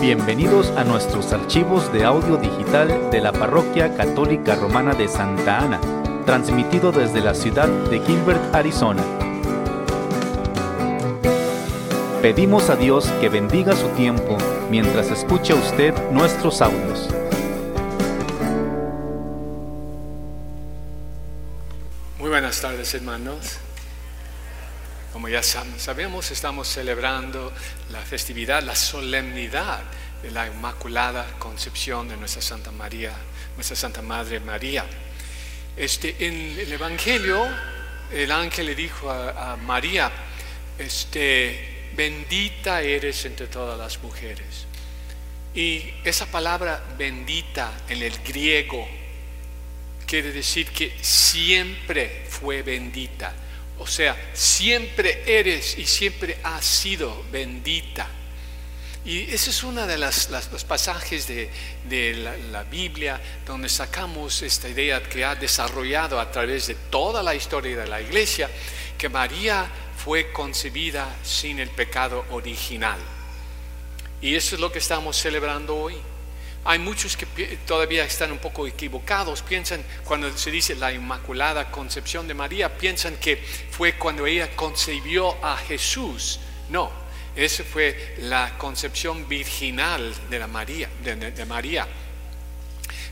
Bienvenidos a nuestros archivos de audio digital de la Parroquia Católica Romana de Santa Ana, transmitido desde la ciudad de Gilbert, Arizona. Pedimos a Dios que bendiga su tiempo mientras escucha usted nuestros audios. Muy buenas tardes hermanos. Como ya sabemos, estamos celebrando la festividad, la solemnidad de la Inmaculada Concepción de nuestra Santa María, nuestra Santa Madre María. Este, en el Evangelio, el ángel le dijo a, a María, este, bendita eres entre todas las mujeres. Y esa palabra bendita en el griego quiere decir que siempre fue bendita o sea, siempre eres y siempre has sido bendita. Y ese es uno de los pasajes de, la, Biblia donde sacamos esta idea que ha desarrollado a través de toda la historia de la iglesia, que María fue concebida sin el pecado original. Y eso es lo que estamos celebrando hoy. Hay muchos que todavía están un poco equivocados, piensan cuando se dice la Inmaculada Concepción de María, piensan que fue cuando ella concebió a Jesús. No, esa fue la concepción virginal de, la María, de, María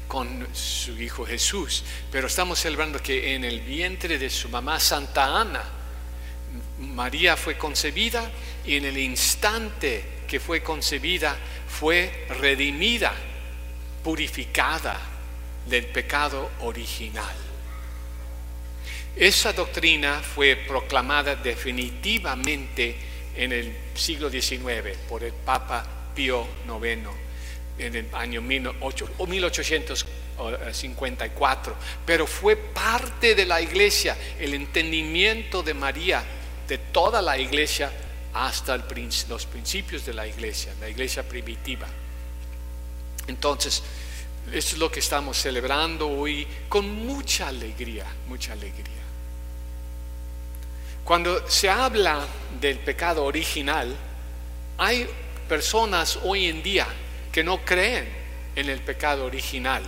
con su hijo Jesús. Pero estamos celebrando que en el vientre de su mamá Santa Ana, María fue concebida y en el instante que fue concebida fue redimida purificada del pecado original. Esa doctrina fue proclamada definitivamente en el siglo XIX por el Papa Pío IX en el año 1854, pero fue parte de la iglesia, el entendimiento de María, de toda la iglesia, hasta los principios de la iglesia, la iglesia primitiva. Entonces, eso es lo que estamos celebrando hoy con mucha alegría, mucha alegría. Cuando se habla del pecado original, hay personas hoy en día que no creen en el pecado original.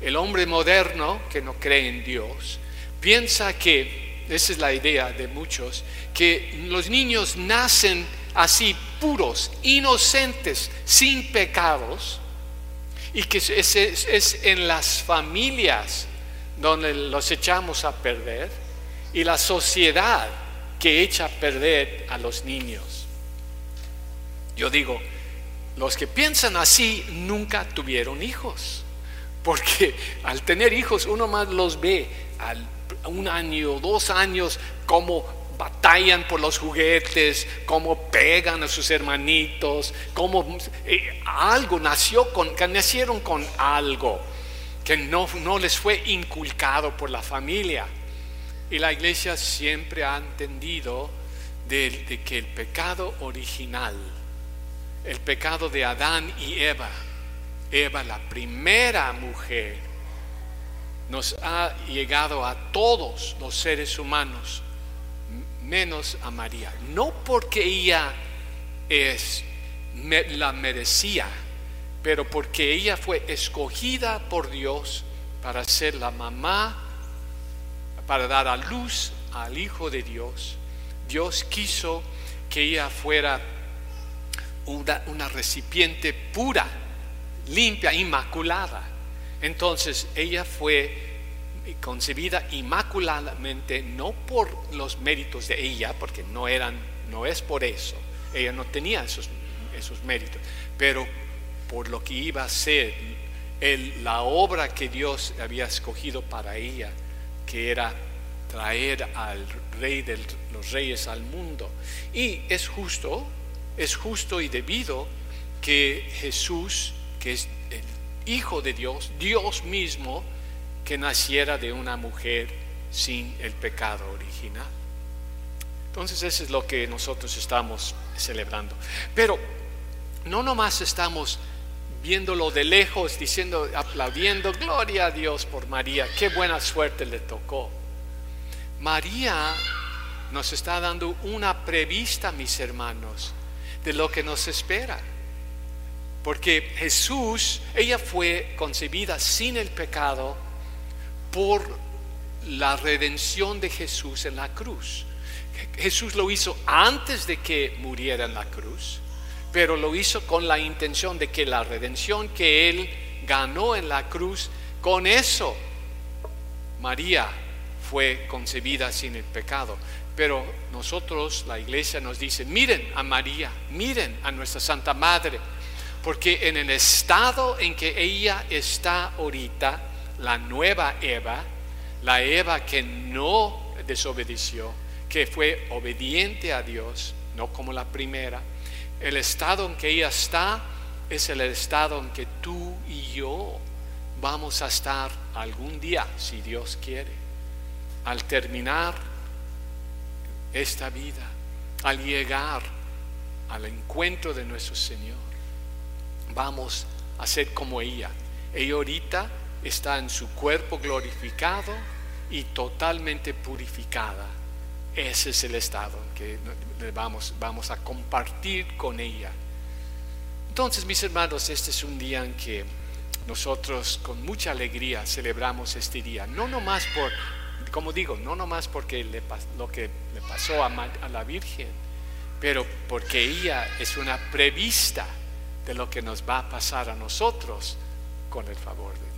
El hombre moderno que no cree en Dios piensa que, esa es la idea de muchos, que los niños nacen así puros, inocentes, sin pecados, y que es, es, en las familias donde los echamos a perder y la sociedad que echa a perder a los niños. Yo digo, los que piensan así nunca tuvieron hijos, porque al tener hijos uno más los ve al un año, dos años, como batallan por los juguetes, cómo pegan a sus hermanitos, cómo eh, algo nació con, nacieron con algo que no, no les fue inculcado por la familia. Y la iglesia siempre ha entendido de, que el pecado original, el pecado de Adán y Eva, Eva la primera mujer, nos ha llegado a todos los seres humanos menos a María. No porque ella es, la merecía, pero porque ella fue escogida por Dios para ser la mamá, para dar a luz al Hijo de Dios. Dios quiso que ella fuera una, una recipiente pura, limpia, inmaculada. Entonces ella fue concebida inmaculadamente no por los méritos de ella, porque no eran, no es por eso, ella no tenía esos, esos méritos, pero por lo que iba a ser la obra que Dios había escogido para ella, que era traer al rey de los reyes al mundo. Y es justo, es justo y debido que Jesús, que es el Hijo de Dios, Dios mismo, que naciera de una mujer sin el pecado original. Entonces eso es lo que nosotros estamos celebrando. Pero no nomás estamos viéndolo de lejos, diciendo, aplaudiendo, gloria a Dios por María, qué buena suerte le tocó. María nos está dando una prevista, mis hermanos, de lo que nos espera. Porque Jesús, ella fue concebida sin el pecado por la redención de Jesús en la cruz. Jesús lo hizo antes de que muriera en la cruz, pero lo hizo con la intención de que la redención que él ganó en la cruz, con eso María fue concebida sin el pecado. Pero nosotros, la iglesia nos dice, miren a María, miren a nuestra Santa Madre, porque en el estado en que ella está ahorita, la nueva Eva, la Eva que no desobedeció, que fue obediente a Dios, no como la primera, el estado en que ella está es el estado en que tú y yo vamos a estar algún día, si Dios quiere, al terminar esta vida, al llegar al encuentro de nuestro Señor. Vamos a ser como ella. Ella ahorita está en su cuerpo glorificado y totalmente purificada. Ese es el estado que vamos, a compartir con ella. Entonces, mis hermanos, este es un día en que nosotros con mucha alegría celebramos este día. No nomás por, como digo, no nomás porque lo que le pasó a, a la Virgen, pero porque ella es una prevista de lo que nos va a pasar a nosotros con el favor de Dios.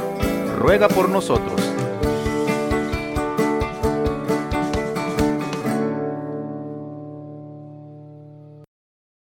ruega por nosotros.